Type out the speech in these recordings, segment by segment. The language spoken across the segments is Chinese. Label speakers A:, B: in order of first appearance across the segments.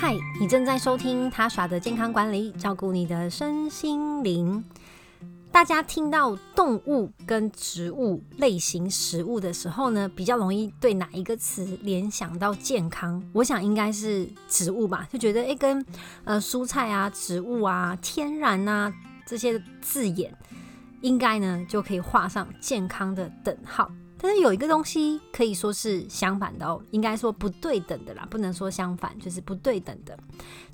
A: 嗨，你正在收听他耍的健康管理，照顾你的身心灵。大家听到动物跟植物类型食物的时候呢，比较容易对哪一个词联想到健康？我想应该是植物吧，就觉得诶，跟呃蔬菜啊、植物啊、天然啊这些字眼，应该呢就可以画上健康的等号。但是有一个东西可以说是相反的哦，应该说不对等的啦，不能说相反，就是不对等的，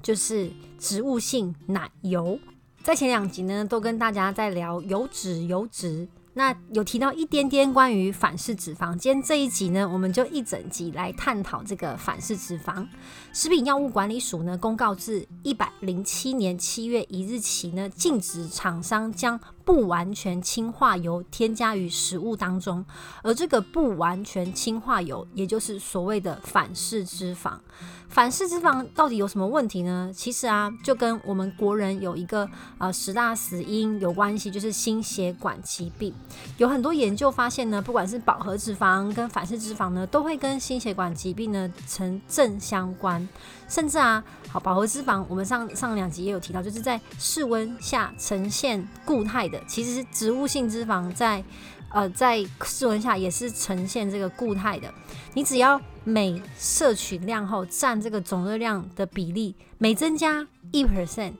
A: 就是植物性奶油。在前两集呢，都跟大家在聊油脂，油脂。那有提到一点点关于反式脂肪，今天这一集呢，我们就一整集来探讨这个反式脂肪。食品药物管理署呢公告自一百零七年七月一日起呢，禁止厂商将不完全氢化油添加于食物当中。而这个不完全氢化油，也就是所谓的反式脂肪。反式脂肪到底有什么问题呢？其实啊，就跟我们国人有一个呃十大死因有关系，就是心血管疾病。有很多研究发现呢，不管是饱和脂肪跟反式脂肪呢，都会跟心血管疾病呢成正相关。甚至啊，好饱和脂肪，我们上上两集也有提到，就是在室温下呈现固态的，其实植物性脂肪在呃在室温下也是呈现这个固态的。你只要每摄取量后占这个总热量的比例每增加一 percent。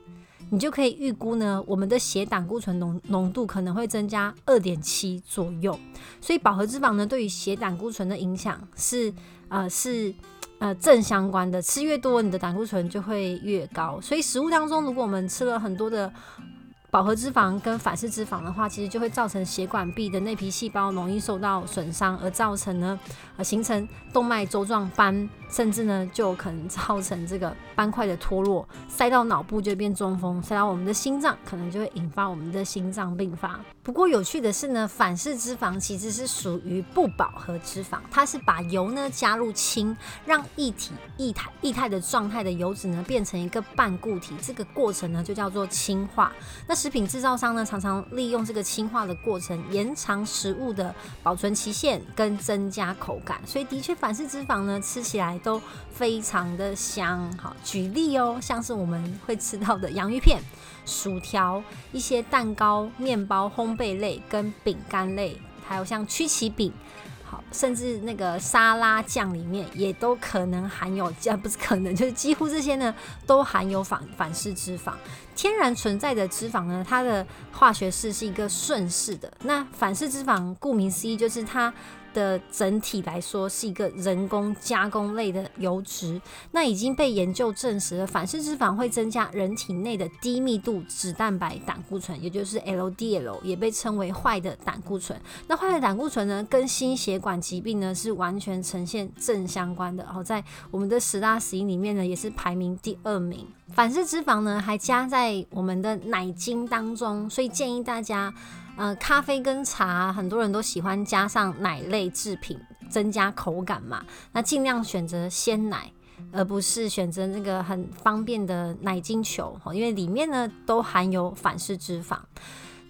A: 你就可以预估呢，我们的血胆固醇浓浓度可能会增加二点七左右。所以饱和脂肪呢，对于血胆固醇的影响是呃是呃正相关的，吃越多，你的胆固醇就会越高。所以食物当中，如果我们吃了很多的饱和脂肪跟反式脂肪的话，其实就会造成血管壁的内皮细胞容易受到损伤，而造成呢呃形成动脉粥状斑。甚至呢，就可能造成这个斑块的脱落，塞到脑部就变中风，塞到我们的心脏，可能就会引发我们的心脏病发。不过有趣的是呢，反式脂肪其实是属于不饱和脂肪，它是把油呢加入氢，让液体液态液态的状态的油脂呢变成一个半固体，这个过程呢就叫做氢化。那食品制造商呢常常利用这个氢化的过程，延长食物的保存期限跟增加口感，所以的确反式脂肪呢吃起来。都非常的香，好，举例哦，像是我们会吃到的洋芋片、薯条、一些蛋糕、面包、烘焙类跟饼干类，还有像曲奇饼，好，甚至那个沙拉酱里面也都可能含有，呃，不是可能，就是几乎这些呢都含有反反式脂肪。天然存在的脂肪呢，它的化学式是一个顺式的，那反式脂肪顾名思义就是它。的整体来说是一个人工加工类的油脂，那已经被研究证实了，反式脂肪会增加人体内的低密度脂蛋白胆固醇，也就是 LDL，也被称为坏的胆固醇。那坏的胆固醇呢，跟心血管疾病呢是完全呈现正相关的。然后在我们的十大死因里面呢，也是排名第二名。反式脂肪呢还加在我们的奶精当中，所以建议大家。呃，咖啡跟茶，很多人都喜欢加上奶类制品，增加口感嘛。那尽量选择鲜奶，而不是选择那个很方便的奶精球，因为里面呢都含有反式脂肪。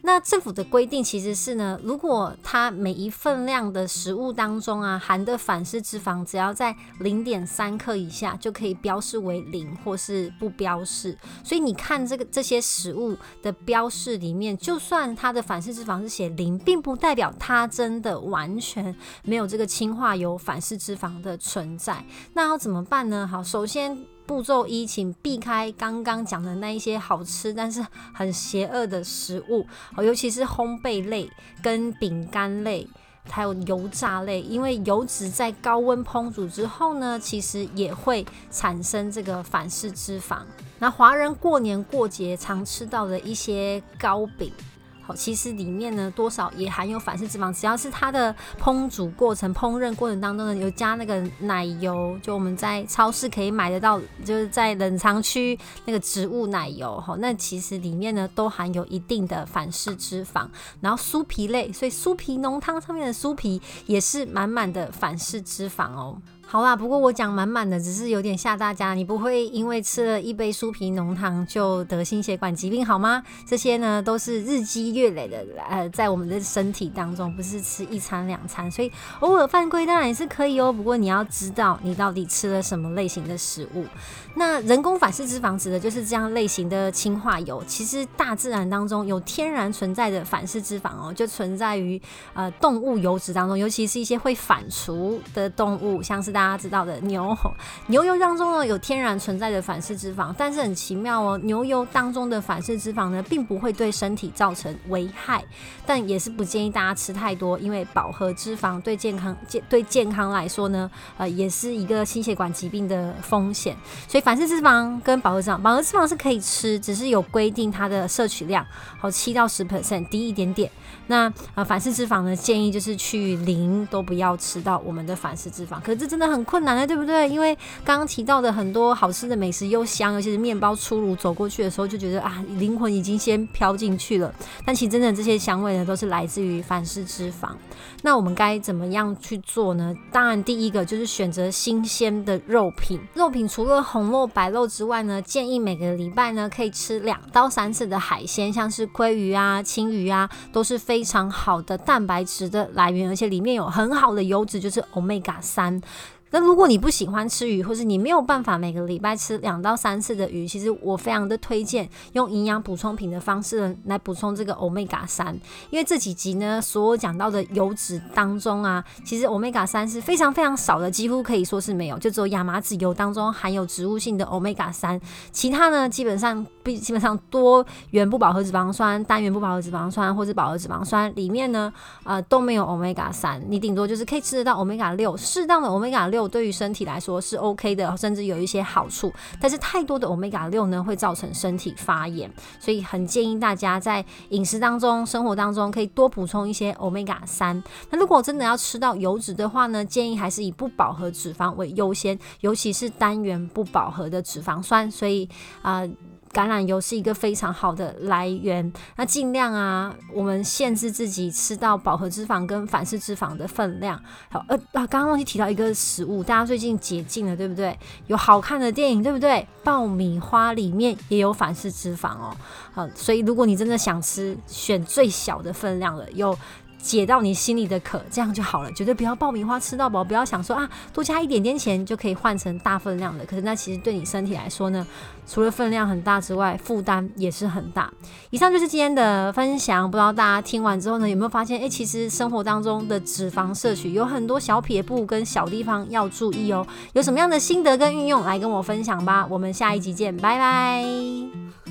A: 那政府的规定其实是呢，如果它每一份量的食物当中啊含的反式脂肪只要在零点三克以下，就可以标示为零或是不标示。所以你看这个这些食物的标示里面，就算它的反式脂肪是写零，并不代表它真的完全没有这个氢化油反式脂肪的存在。那要怎么办呢？好，首先。步骤一，请避开刚刚讲的那一些好吃但是很邪恶的食物，尤其是烘焙类、跟饼干类，还有油炸类，因为油脂在高温烹煮之后呢，其实也会产生这个反式脂肪。那华人过年过节常吃到的一些糕饼。其实里面呢，多少也含有反式脂肪。只要是它的烹煮过程、烹饪过程当中呢，有加那个奶油，就我们在超市可以买得到，就是在冷藏区那个植物奶油，哈，那其实里面呢都含有一定的反式脂肪。然后酥皮类，所以酥皮浓汤上面的酥皮也是满满的反式脂肪哦。好啦，不过我讲满满的，只是有点吓大家。你不会因为吃了一杯酥皮浓汤就得心血管疾病好吗？这些呢都是日积月累的，呃，在我们的身体当中，不是吃一餐两餐，所以偶尔犯规当然也是可以哦。不过你要知道你到底吃了什么类型的食物。那人工反式脂肪指的就是这样类型的氢化油。其实大自然当中有天然存在的反式脂肪哦，就存在于呃动物油脂当中，尤其是一些会反刍的动物，像是。大家知道的牛 牛油当中呢有天然存在的反式脂肪，但是很奇妙哦，牛油当中的反式脂肪呢并不会对身体造成危害，但也是不建议大家吃太多，因为饱和脂肪对健康健对健康来说呢，呃也是一个心血管疾病的风险。所以反式脂肪跟饱和脂肪，饱和脂肪是可以吃，只是有规定它的摄取量，好七到十 percent 低一点点。那啊反式脂肪呢建议就是去零都不要吃到我们的反式脂肪，可是这真的。很困难的，对不对？因为刚刚提到的很多好吃的美食又香，尤其是面包出炉走过去的时候，就觉得啊，灵魂已经先飘进去了。但其实真的这些香味呢，都是来自于反式脂肪。那我们该怎么样去做呢？当然，第一个就是选择新鲜的肉品。肉品除了红肉、白肉之外呢，建议每个礼拜呢可以吃两到三次的海鲜，像是鲑鱼啊、青鱼啊，都是非常好的蛋白质的来源，而且里面有很好的油脂，就是 omega 三。那如果你不喜欢吃鱼，或是你没有办法每个礼拜吃两到三次的鱼，其实我非常的推荐用营养补充品的方式来补充这个欧米伽三。因为这几集呢，所有讲到的油脂当中啊，其实欧米伽三是非常非常少的，几乎可以说是没有，就只有亚麻籽油当中含有植物性的欧米伽三，其他呢基本上基本上多元不饱和脂肪酸、单元不饱和脂肪酸或者饱和脂肪酸里面呢，呃都没有欧米伽三，你顶多就是可以吃得到欧米伽六，适当的欧米伽六。六对于身体来说是 OK 的，甚至有一些好处。但是太多的 Omega 六呢，会造成身体发炎，所以很建议大家在饮食当中、生活当中可以多补充一些 Omega 三。那如果真的要吃到油脂的话呢，建议还是以不饱和脂肪为优先，尤其是单元不饱和的脂肪酸。所以啊。橄榄油是一个非常好的来源，那尽量啊，我们限制自己吃到饱和脂肪跟反式脂肪的分量。好，呃啊，刚刚忘记提到一个食物，大家最近解禁了，对不对？有好看的电影，对不对？爆米花里面也有反式脂肪哦。好，所以如果你真的想吃，选最小的分量了，有。解到你心里的渴，这样就好了。绝对不要爆米花吃到饱，不要想说啊，多加一点点钱就可以换成大分量的。可是那其实对你身体来说呢，除了分量很大之外，负担也是很大。以上就是今天的分享，不知道大家听完之后呢，有没有发现？哎，其实生活当中的脂肪摄取有很多小撇步跟小地方要注意哦。有什么样的心得跟运用，来跟我分享吧。我们下一集见，拜拜。